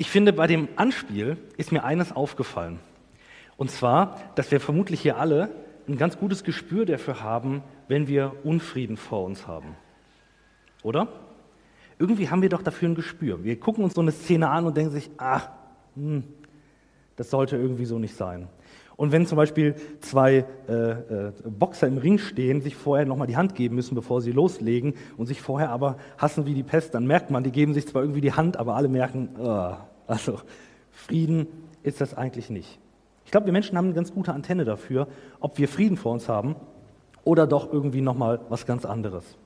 Ich finde, bei dem Anspiel ist mir eines aufgefallen. Und zwar, dass wir vermutlich hier alle ein ganz gutes Gespür dafür haben, wenn wir Unfrieden vor uns haben. Oder? Irgendwie haben wir doch dafür ein Gespür. Wir gucken uns so eine Szene an und denken sich, ach, hm, das sollte irgendwie so nicht sein. Und wenn zum Beispiel zwei äh, äh, Boxer im Ring stehen, sich vorher nochmal die Hand geben müssen, bevor sie loslegen und sich vorher aber hassen wie die Pest, dann merkt man, die geben sich zwar irgendwie die Hand, aber alle merken, oh, also Frieden ist das eigentlich nicht. Ich glaube, wir Menschen haben eine ganz gute Antenne dafür, ob wir Frieden vor uns haben oder doch irgendwie nochmal was ganz anderes.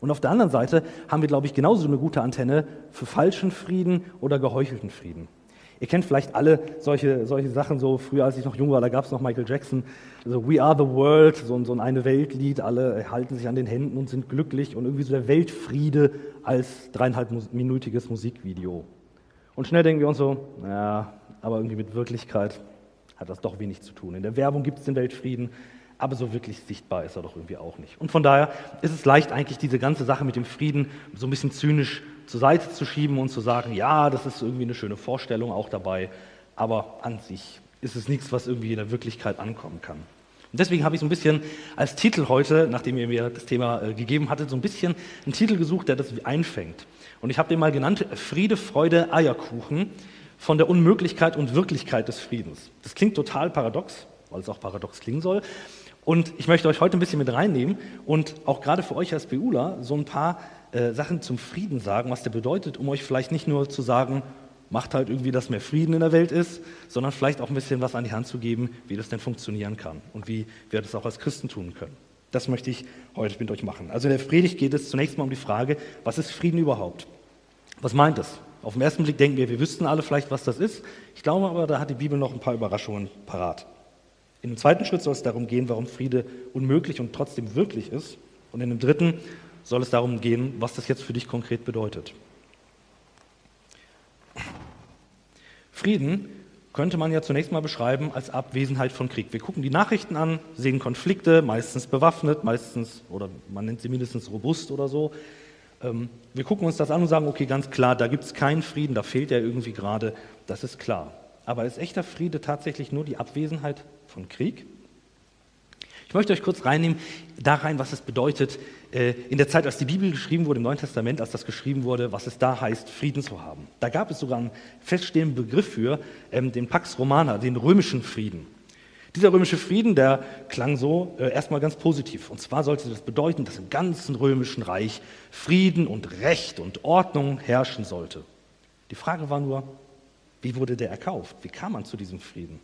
Und auf der anderen Seite haben wir, glaube ich, genauso eine gute Antenne für falschen Frieden oder geheuchelten Frieden. Ihr kennt vielleicht alle solche, solche Sachen, so früher, als ich noch jung war, da gab es noch Michael Jackson, so We Are the World, so, so ein eine Weltlied, alle halten sich an den Händen und sind glücklich und irgendwie so der Weltfriede als dreieinhalbminütiges Musikvideo. Und schnell denken wir uns so, ja, aber irgendwie mit Wirklichkeit hat das doch wenig zu tun. In der Werbung gibt es den Weltfrieden, aber so wirklich sichtbar ist er doch irgendwie auch nicht. Und von daher ist es leicht, eigentlich diese ganze Sache mit dem Frieden so ein bisschen zynisch zur Seite zu schieben und zu sagen, ja, das ist irgendwie eine schöne Vorstellung auch dabei, aber an sich ist es nichts, was irgendwie in der Wirklichkeit ankommen kann. Und deswegen habe ich so ein bisschen als Titel heute, nachdem ihr mir das Thema äh, gegeben hattet, so ein bisschen einen Titel gesucht, der das einfängt. Und ich habe den mal genannt Friede, Freude, Eierkuchen von der Unmöglichkeit und Wirklichkeit des Friedens. Das klingt total paradox, weil es auch paradox klingen soll. Und ich möchte euch heute ein bisschen mit reinnehmen und auch gerade für euch als BUler so ein paar äh, Sachen zum Frieden sagen, was der bedeutet, um euch vielleicht nicht nur zu sagen, macht halt irgendwie, dass mehr Frieden in der Welt ist, sondern vielleicht auch ein bisschen was an die Hand zu geben, wie das denn funktionieren kann und wie wir das auch als Christen tun können. Das möchte ich heute mit euch machen. Also in der Predigt geht es zunächst mal um die Frage, was ist Frieden überhaupt? Was meint es? Auf den ersten Blick denken wir, wir wüssten alle vielleicht, was das ist. Ich glaube aber, da hat die Bibel noch ein paar Überraschungen parat. In dem zweiten Schritt soll es darum gehen, warum Friede unmöglich und trotzdem wirklich ist. Und in dem dritten soll es darum gehen, was das jetzt für dich konkret bedeutet. Frieden könnte man ja zunächst mal beschreiben als Abwesenheit von Krieg. Wir gucken die Nachrichten an, sehen Konflikte, meistens bewaffnet, meistens, oder man nennt sie mindestens robust oder so. Ähm, wir gucken uns das an und sagen, okay, ganz klar, da gibt es keinen Frieden, da fehlt ja irgendwie gerade, das ist klar. Aber ist echter Friede tatsächlich nur die Abwesenheit von Krieg? Ich möchte euch kurz reinnehmen, da rein, was es bedeutet, äh, in der Zeit, als die Bibel geschrieben wurde, im Neuen Testament, als das geschrieben wurde, was es da heißt, Frieden zu haben. Da gab es sogar einen feststehenden Begriff für, ähm, den Pax Romana, den römischen Frieden. Dieser römische Frieden, der klang so äh, erstmal ganz positiv. Und zwar sollte das bedeuten, dass im ganzen römischen Reich Frieden und Recht und Ordnung herrschen sollte. Die Frage war nur, wie wurde der erkauft? Wie kam man zu diesem Frieden?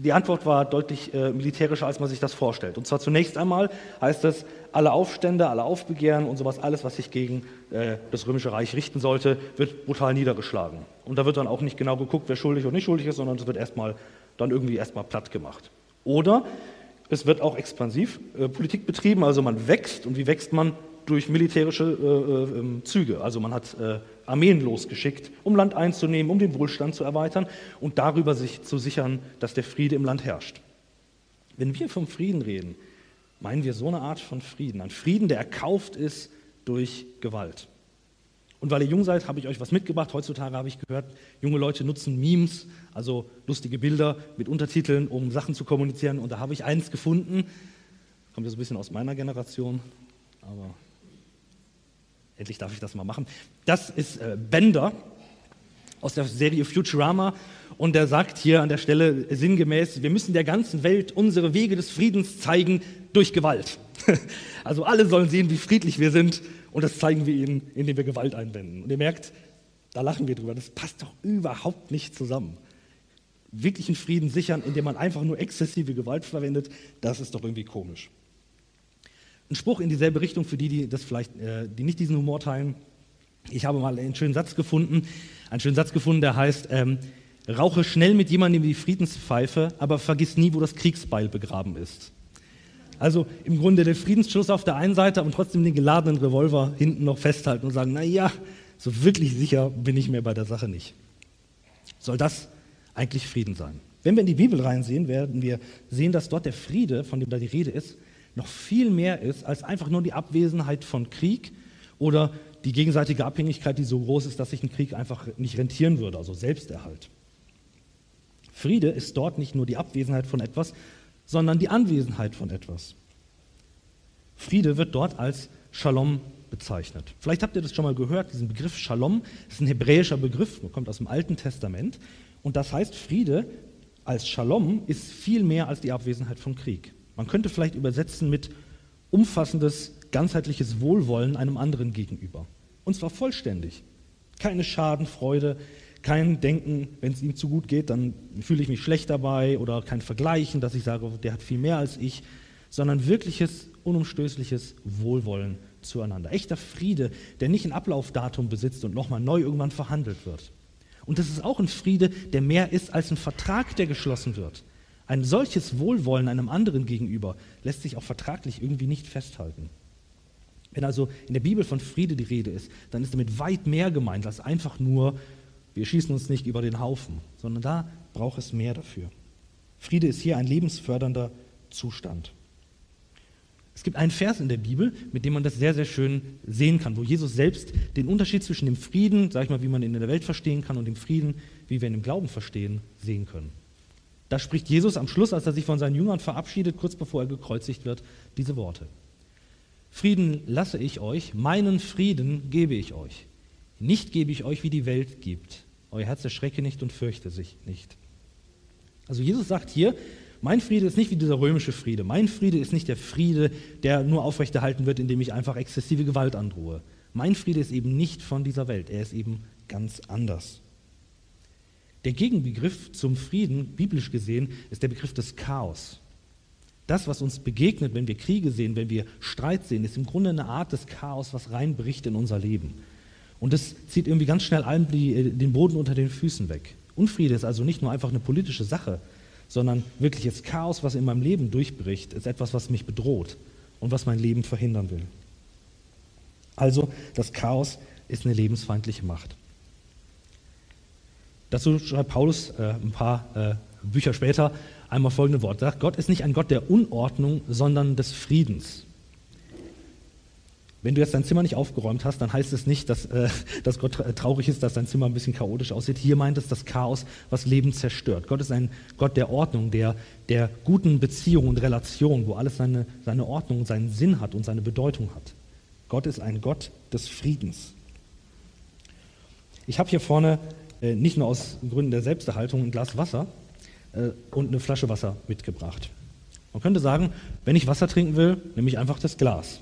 Die Antwort war deutlich äh, militärischer, als man sich das vorstellt. Und zwar zunächst einmal heißt es, alle Aufstände, alle Aufbegehren und sowas, alles, was sich gegen äh, das Römische Reich richten sollte, wird brutal niedergeschlagen. Und da wird dann auch nicht genau geguckt, wer schuldig oder nicht schuldig ist, sondern es wird erstmal dann irgendwie erstmal platt gemacht. Oder es wird auch expansiv äh, Politik betrieben, also man wächst. Und wie wächst man? Durch militärische äh, äh, ähm, Züge. Also man hat äh, Armeen losgeschickt, um Land einzunehmen, um den Wohlstand zu erweitern und darüber sich zu sichern, dass der Friede im Land herrscht. Wenn wir vom Frieden reden, meinen wir so eine Art von Frieden. Ein Frieden, der erkauft ist durch Gewalt. Und weil ihr jung seid, habe ich euch was mitgebracht. Heutzutage habe ich gehört, junge Leute nutzen Memes, also lustige Bilder mit Untertiteln, um Sachen zu kommunizieren. Und da habe ich eins gefunden. Kommt ja so ein bisschen aus meiner Generation, aber endlich darf ich das mal machen. Das ist äh, Bender aus der Serie Futurama und der sagt hier an der Stelle sinngemäß, wir müssen der ganzen Welt unsere Wege des Friedens zeigen durch Gewalt. Also alle sollen sehen, wie friedlich wir sind und das zeigen wir ihnen, indem wir Gewalt einwenden. Und ihr merkt, da lachen wir drüber, das passt doch überhaupt nicht zusammen. Wirklichen Frieden sichern, indem man einfach nur exzessive Gewalt verwendet, das ist doch irgendwie komisch. Ein Spruch in dieselbe Richtung für die, die das vielleicht, äh, die nicht diesen Humor teilen. Ich habe mal einen schönen Satz gefunden, einen schönen Satz gefunden, der heißt: ähm, Rauche schnell mit jemandem die Friedenspfeife, aber vergiss nie, wo das Kriegsbeil begraben ist. Also im Grunde der Friedensschluss auf der einen Seite und trotzdem den geladenen Revolver hinten noch festhalten und sagen: Na ja, so wirklich sicher bin ich mir bei der Sache nicht. Soll das eigentlich Frieden sein? Wenn wir in die Bibel reinsehen, werden wir sehen, dass dort der Friede, von dem da die Rede ist, noch viel mehr ist als einfach nur die Abwesenheit von Krieg oder die gegenseitige Abhängigkeit, die so groß ist, dass sich ein Krieg einfach nicht rentieren würde, also Selbsterhalt. Friede ist dort nicht nur die Abwesenheit von etwas, sondern die Anwesenheit von etwas. Friede wird dort als Shalom bezeichnet. Vielleicht habt ihr das schon mal gehört, diesen Begriff Shalom ist ein hebräischer Begriff, kommt aus dem Alten Testament. Und das heißt, Friede als Shalom ist viel mehr als die Abwesenheit von Krieg. Man könnte vielleicht übersetzen mit umfassendes, ganzheitliches Wohlwollen einem anderen gegenüber. Und zwar vollständig. Keine Schadenfreude, kein Denken, wenn es ihm zu gut geht, dann fühle ich mich schlecht dabei oder kein Vergleichen, dass ich sage, der hat viel mehr als ich, sondern wirkliches, unumstößliches Wohlwollen zueinander. Echter Friede, der nicht ein Ablaufdatum besitzt und nochmal neu irgendwann verhandelt wird. Und das ist auch ein Friede, der mehr ist als ein Vertrag, der geschlossen wird. Ein solches Wohlwollen einem anderen gegenüber lässt sich auch vertraglich irgendwie nicht festhalten. Wenn also in der Bibel von Friede die Rede ist, dann ist damit weit mehr gemeint als einfach nur, wir schießen uns nicht über den Haufen, sondern da braucht es mehr dafür. Friede ist hier ein lebensfördernder Zustand. Es gibt einen Vers in der Bibel, mit dem man das sehr, sehr schön sehen kann, wo Jesus selbst den Unterschied zwischen dem Frieden, sag ich mal, wie man ihn in der Welt verstehen kann, und dem Frieden, wie wir ihn im Glauben verstehen, sehen können. Da spricht Jesus am Schluss, als er sich von seinen Jüngern verabschiedet, kurz bevor er gekreuzigt wird, diese Worte. Frieden lasse ich euch, meinen Frieden gebe ich euch. Nicht gebe ich euch, wie die Welt gibt. Euer Herz erschrecke nicht und fürchte sich nicht. Also Jesus sagt hier, mein Friede ist nicht wie dieser römische Friede. Mein Friede ist nicht der Friede, der nur aufrechterhalten wird, indem ich einfach exzessive Gewalt androhe. Mein Friede ist eben nicht von dieser Welt. Er ist eben ganz anders. Der Gegenbegriff zum Frieden, biblisch gesehen, ist der Begriff des Chaos. Das, was uns begegnet, wenn wir Kriege sehen, wenn wir Streit sehen, ist im Grunde eine Art des Chaos, was reinbricht in unser Leben. Und das zieht irgendwie ganz schnell allen äh, den Boden unter den Füßen weg. Unfriede ist also nicht nur einfach eine politische Sache, sondern wirkliches Chaos, was in meinem Leben durchbricht, ist etwas, was mich bedroht und was mein Leben verhindern will. Also das Chaos ist eine lebensfeindliche Macht. Dazu schreibt Paulus äh, ein paar äh, Bücher später einmal folgende Worte. Gott ist nicht ein Gott der Unordnung, sondern des Friedens. Wenn du jetzt dein Zimmer nicht aufgeräumt hast, dann heißt es nicht, dass, äh, dass Gott traurig ist, dass dein Zimmer ein bisschen chaotisch aussieht. Hier meint es das Chaos, was Leben zerstört. Gott ist ein Gott der Ordnung, der, der guten Beziehungen und Relationen, wo alles seine, seine Ordnung, seinen Sinn hat und seine Bedeutung hat. Gott ist ein Gott des Friedens. Ich habe hier vorne nicht nur aus Gründen der Selbsterhaltung ein Glas Wasser äh, und eine Flasche Wasser mitgebracht. Man könnte sagen, wenn ich Wasser trinken will, nehme ich einfach das Glas.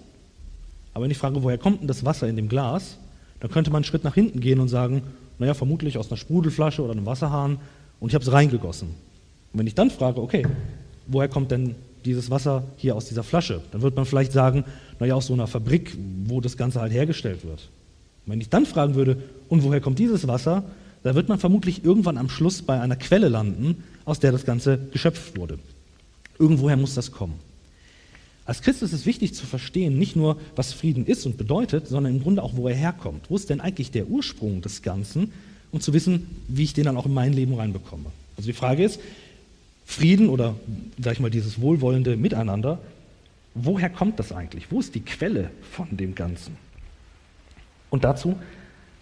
Aber wenn ich frage, woher kommt denn das Wasser in dem Glas, dann könnte man einen Schritt nach hinten gehen und sagen, naja, vermutlich aus einer Sprudelflasche oder einem Wasserhahn und ich habe es reingegossen. Und wenn ich dann frage, okay, woher kommt denn dieses Wasser hier aus dieser Flasche? Dann wird man vielleicht sagen, naja, aus so einer Fabrik, wo das Ganze halt hergestellt wird. Und wenn ich dann fragen würde, und woher kommt dieses Wasser? Da wird man vermutlich irgendwann am Schluss bei einer Quelle landen, aus der das Ganze geschöpft wurde. Irgendwoher muss das kommen. Als Christ ist es wichtig zu verstehen, nicht nur, was Frieden ist und bedeutet, sondern im Grunde auch, wo er herkommt. Wo ist denn eigentlich der Ursprung des Ganzen, um zu wissen, wie ich den dann auch in mein Leben reinbekomme. Also die Frage ist, Frieden oder, sag ich mal, dieses wohlwollende Miteinander, woher kommt das eigentlich? Wo ist die Quelle von dem Ganzen? Und dazu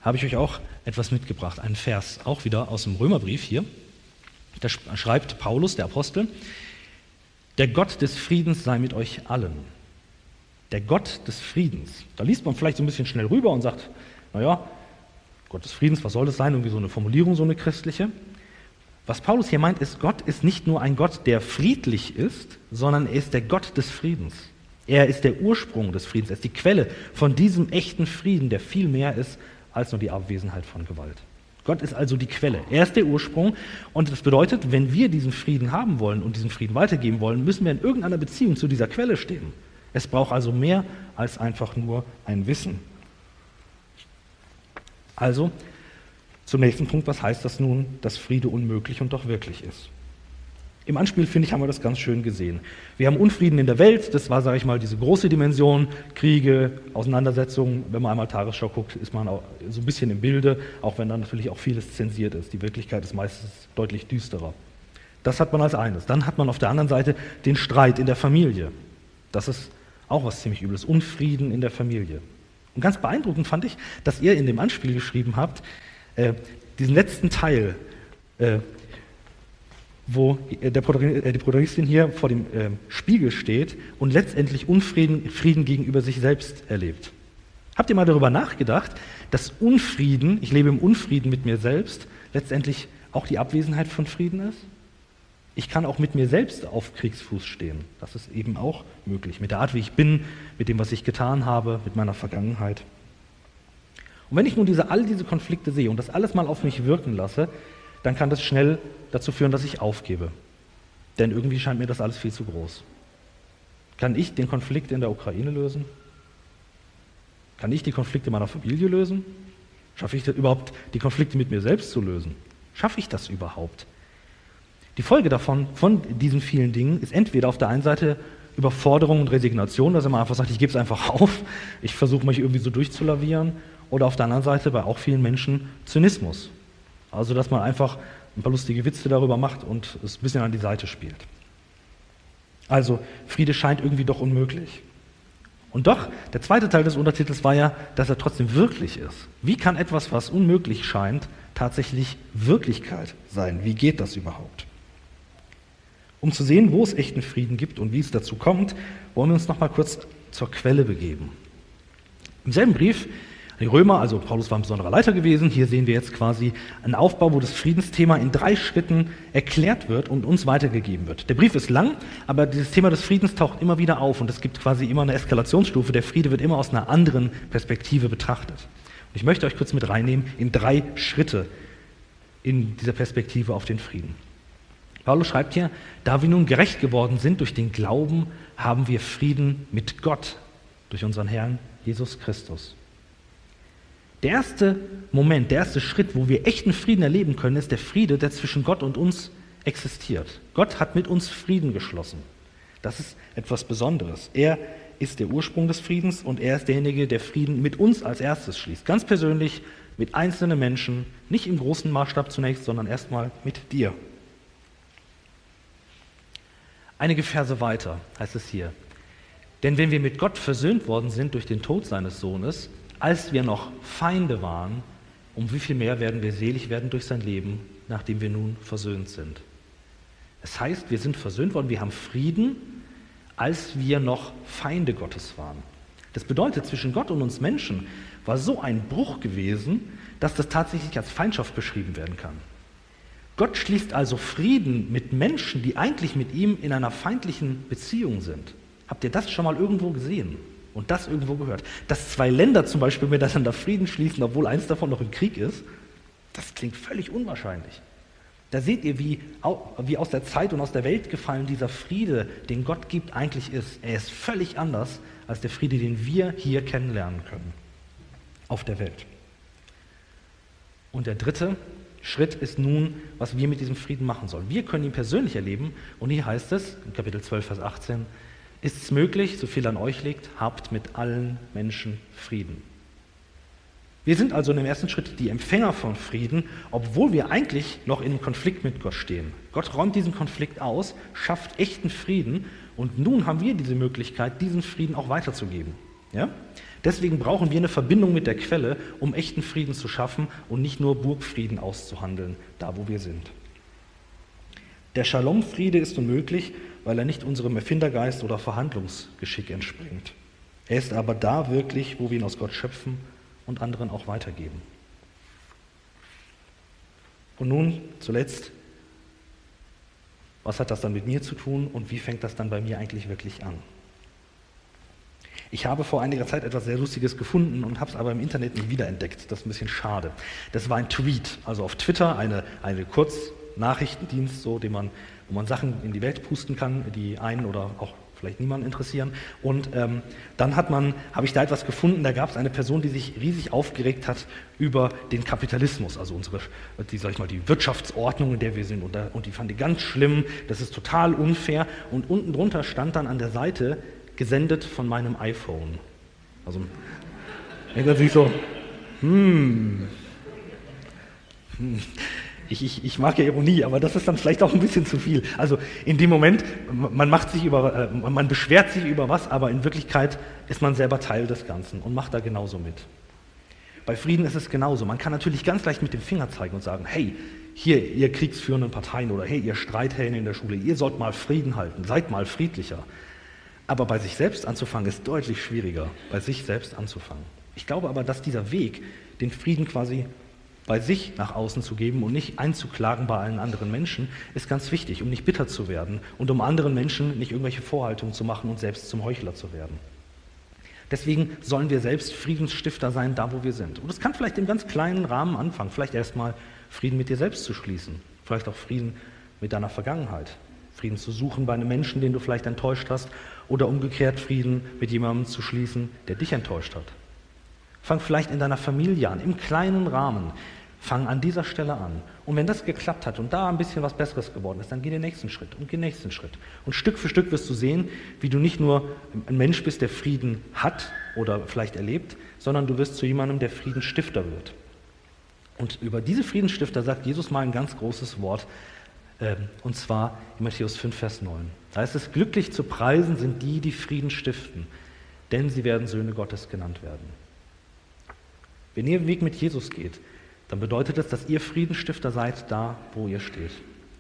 habe ich euch auch etwas mitgebracht, einen Vers, auch wieder aus dem Römerbrief hier. Da schreibt Paulus, der Apostel, der Gott des Friedens sei mit euch allen. Der Gott des Friedens. Da liest man vielleicht so ein bisschen schnell rüber und sagt, naja, Gott des Friedens, was soll das sein? Irgendwie so eine Formulierung, so eine christliche. Was Paulus hier meint, ist, Gott ist nicht nur ein Gott, der friedlich ist, sondern er ist der Gott des Friedens. Er ist der Ursprung des Friedens, er ist die Quelle von diesem echten Frieden, der viel mehr ist als nur die Abwesenheit von Gewalt. Gott ist also die Quelle. Er ist der Ursprung. Und das bedeutet, wenn wir diesen Frieden haben wollen und diesen Frieden weitergeben wollen, müssen wir in irgendeiner Beziehung zu dieser Quelle stehen. Es braucht also mehr als einfach nur ein Wissen. Also zum nächsten Punkt, was heißt das nun, dass Friede unmöglich und doch wirklich ist? Im Anspiel, finde ich, haben wir das ganz schön gesehen. Wir haben Unfrieden in der Welt, das war, sage ich mal, diese große Dimension, Kriege, Auseinandersetzungen. Wenn man einmal Tagesschau guckt, ist man auch so ein bisschen im Bilde, auch wenn dann natürlich auch vieles zensiert ist. Die Wirklichkeit ist meistens deutlich düsterer. Das hat man als eines. Dann hat man auf der anderen Seite den Streit in der Familie. Das ist auch was ziemlich Übles. Unfrieden in der Familie. Und ganz beeindruckend fand ich, dass ihr in dem Anspiel geschrieben habt, äh, diesen letzten Teil, äh, wo der Protagonist, äh, die Protagonistin hier vor dem äh, Spiegel steht und letztendlich Unfrieden Frieden gegenüber sich selbst erlebt. Habt ihr mal darüber nachgedacht, dass Unfrieden, ich lebe im Unfrieden mit mir selbst, letztendlich auch die Abwesenheit von Frieden ist? Ich kann auch mit mir selbst auf Kriegsfuß stehen. Das ist eben auch möglich. Mit der Art, wie ich bin, mit dem, was ich getan habe, mit meiner Vergangenheit. Und wenn ich nun diese, all diese Konflikte sehe und das alles mal auf mich wirken lasse, dann kann das schnell dazu führen, dass ich aufgebe. Denn irgendwie scheint mir das alles viel zu groß. Kann ich den Konflikt in der Ukraine lösen? Kann ich die Konflikte meiner Familie lösen? Schaffe ich das überhaupt, die Konflikte mit mir selbst zu lösen? Schaffe ich das überhaupt? Die Folge davon, von diesen vielen Dingen, ist entweder auf der einen Seite Überforderung und Resignation, dass man einfach sagt, ich gebe es einfach auf, ich versuche mich irgendwie so durchzulavieren, oder auf der anderen Seite bei auch vielen Menschen Zynismus. Also, dass man einfach ein paar lustige Witze darüber macht und es ein bisschen an die Seite spielt. Also, Friede scheint irgendwie doch unmöglich. Und doch, der zweite Teil des Untertitels war ja, dass er trotzdem wirklich ist. Wie kann etwas, was unmöglich scheint, tatsächlich Wirklichkeit sein? Wie geht das überhaupt? Um zu sehen, wo es echten Frieden gibt und wie es dazu kommt, wollen wir uns noch mal kurz zur Quelle begeben. Im selben Brief die Römer, also Paulus war ein besonderer Leiter gewesen. Hier sehen wir jetzt quasi einen Aufbau, wo das Friedensthema in drei Schritten erklärt wird und uns weitergegeben wird. Der Brief ist lang, aber dieses Thema des Friedens taucht immer wieder auf und es gibt quasi immer eine Eskalationsstufe. Der Friede wird immer aus einer anderen Perspektive betrachtet. Und ich möchte euch kurz mit reinnehmen in drei Schritte in dieser Perspektive auf den Frieden. Paulus schreibt hier, da wir nun gerecht geworden sind durch den Glauben, haben wir Frieden mit Gott durch unseren Herrn Jesus Christus. Der erste Moment, der erste Schritt, wo wir echten Frieden erleben können, ist der Friede, der zwischen Gott und uns existiert. Gott hat mit uns Frieden geschlossen. Das ist etwas Besonderes. Er ist der Ursprung des Friedens und er ist derjenige, der Frieden mit uns als erstes schließt. Ganz persönlich mit einzelnen Menschen, nicht im großen Maßstab zunächst, sondern erstmal mit dir. Einige Verse weiter heißt es hier. Denn wenn wir mit Gott versöhnt worden sind durch den Tod seines Sohnes, als wir noch Feinde waren, um wie viel mehr werden wir selig werden durch sein Leben, nachdem wir nun versöhnt sind. Es heißt, wir sind versöhnt worden, wir haben Frieden, als wir noch Feinde Gottes waren. Das bedeutet, zwischen Gott und uns Menschen war so ein Bruch gewesen, dass das tatsächlich als Feindschaft beschrieben werden kann. Gott schließt also Frieden mit Menschen, die eigentlich mit ihm in einer feindlichen Beziehung sind. Habt ihr das schon mal irgendwo gesehen und das irgendwo gehört? Dass zwei Länder zum Beispiel miteinander Frieden schließen, obwohl eins davon noch im Krieg ist, das klingt völlig unwahrscheinlich. Da seht ihr, wie, wie aus der Zeit und aus der Welt gefallen dieser Friede, den Gott gibt, eigentlich ist. Er ist völlig anders als der Friede, den wir hier kennenlernen können auf der Welt. Und der dritte, Schritt ist nun, was wir mit diesem Frieden machen sollen. Wir können ihn persönlich erleben und hier heißt es, in Kapitel 12, Vers 18, ist es möglich, so viel an euch liegt, habt mit allen Menschen Frieden. Wir sind also in dem ersten Schritt die Empfänger von Frieden, obwohl wir eigentlich noch in einem Konflikt mit Gott stehen. Gott räumt diesen Konflikt aus, schafft echten Frieden und nun haben wir diese Möglichkeit, diesen Frieden auch weiterzugeben. Ja? Deswegen brauchen wir eine Verbindung mit der Quelle, um echten Frieden zu schaffen und nicht nur Burgfrieden auszuhandeln, da wo wir sind. Der Shalom-Friede ist unmöglich, weil er nicht unserem Erfindergeist oder Verhandlungsgeschick entspringt. Er ist aber da wirklich, wo wir ihn aus Gott schöpfen und anderen auch weitergeben. Und nun zuletzt, was hat das dann mit mir zu tun und wie fängt das dann bei mir eigentlich wirklich an? Ich habe vor einiger Zeit etwas sehr Lustiges gefunden und habe es aber im Internet nicht wiederentdeckt. Das ist ein bisschen schade. Das war ein Tweet, also auf Twitter, eine, eine Kurznachrichtendienst, so, den man, wo man Sachen in die Welt pusten kann, die einen oder auch vielleicht niemanden interessieren. Und ähm, dann hat man, habe ich da etwas gefunden, da gab es eine Person, die sich riesig aufgeregt hat über den Kapitalismus, also unsere, die, sag ich mal, die Wirtschaftsordnung, in der wir sind. Und, da, und die fand die ganz schlimm, das ist total unfair. Und unten drunter stand dann an der Seite, gesendet von meinem iPhone. Also, ich natürlich so, hm, hm. Ich, ich, ich mag ja Ironie, aber das ist dann vielleicht auch ein bisschen zu viel. Also in dem Moment, man macht sich über, äh, man beschwert sich über was, aber in Wirklichkeit ist man selber Teil des Ganzen und macht da genauso mit. Bei Frieden ist es genauso. Man kann natürlich ganz leicht mit dem Finger zeigen und sagen, hey, hier, ihr kriegsführenden Parteien oder hey, ihr Streithähne in der Schule, ihr sollt mal Frieden halten, seid mal friedlicher. Aber bei sich selbst anzufangen ist deutlich schwieriger, bei sich selbst anzufangen. Ich glaube aber, dass dieser Weg, den Frieden quasi bei sich nach außen zu geben und nicht einzuklagen bei allen anderen Menschen, ist ganz wichtig, um nicht bitter zu werden und um anderen Menschen nicht irgendwelche Vorhaltungen zu machen und selbst zum Heuchler zu werden. Deswegen sollen wir selbst Friedensstifter sein, da wo wir sind. Und es kann vielleicht im ganz kleinen Rahmen anfangen, vielleicht erstmal Frieden mit dir selbst zu schließen, vielleicht auch Frieden mit deiner Vergangenheit, Frieden zu suchen bei einem Menschen, den du vielleicht enttäuscht hast, oder umgekehrt Frieden mit jemandem zu schließen, der dich enttäuscht hat. Fang vielleicht in deiner Familie an, im kleinen Rahmen. Fang an dieser Stelle an. Und wenn das geklappt hat und da ein bisschen was Besseres geworden ist, dann geh den nächsten Schritt und geh den nächsten Schritt. Und Stück für Stück wirst du sehen, wie du nicht nur ein Mensch bist, der Frieden hat oder vielleicht erlebt, sondern du wirst zu jemandem, der Friedensstifter wird. Und über diese Friedensstifter sagt Jesus mal ein ganz großes Wort, ähm, und zwar in Matthäus 5, Vers 9. Da heißt es, glücklich zu preisen sind die, die Frieden stiften, denn sie werden Söhne Gottes genannt werden. Wenn ihr den Weg mit Jesus geht, dann bedeutet das, dass ihr Friedensstifter seid, da wo ihr steht.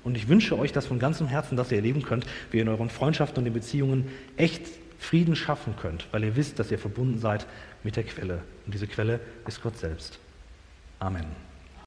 Und ich wünsche euch das von ganzem Herzen, dass ihr erleben könnt, wie ihr in euren Freundschaften und in Beziehungen echt Frieden schaffen könnt, weil ihr wisst, dass ihr verbunden seid mit der Quelle. Und diese Quelle ist Gott selbst. Amen.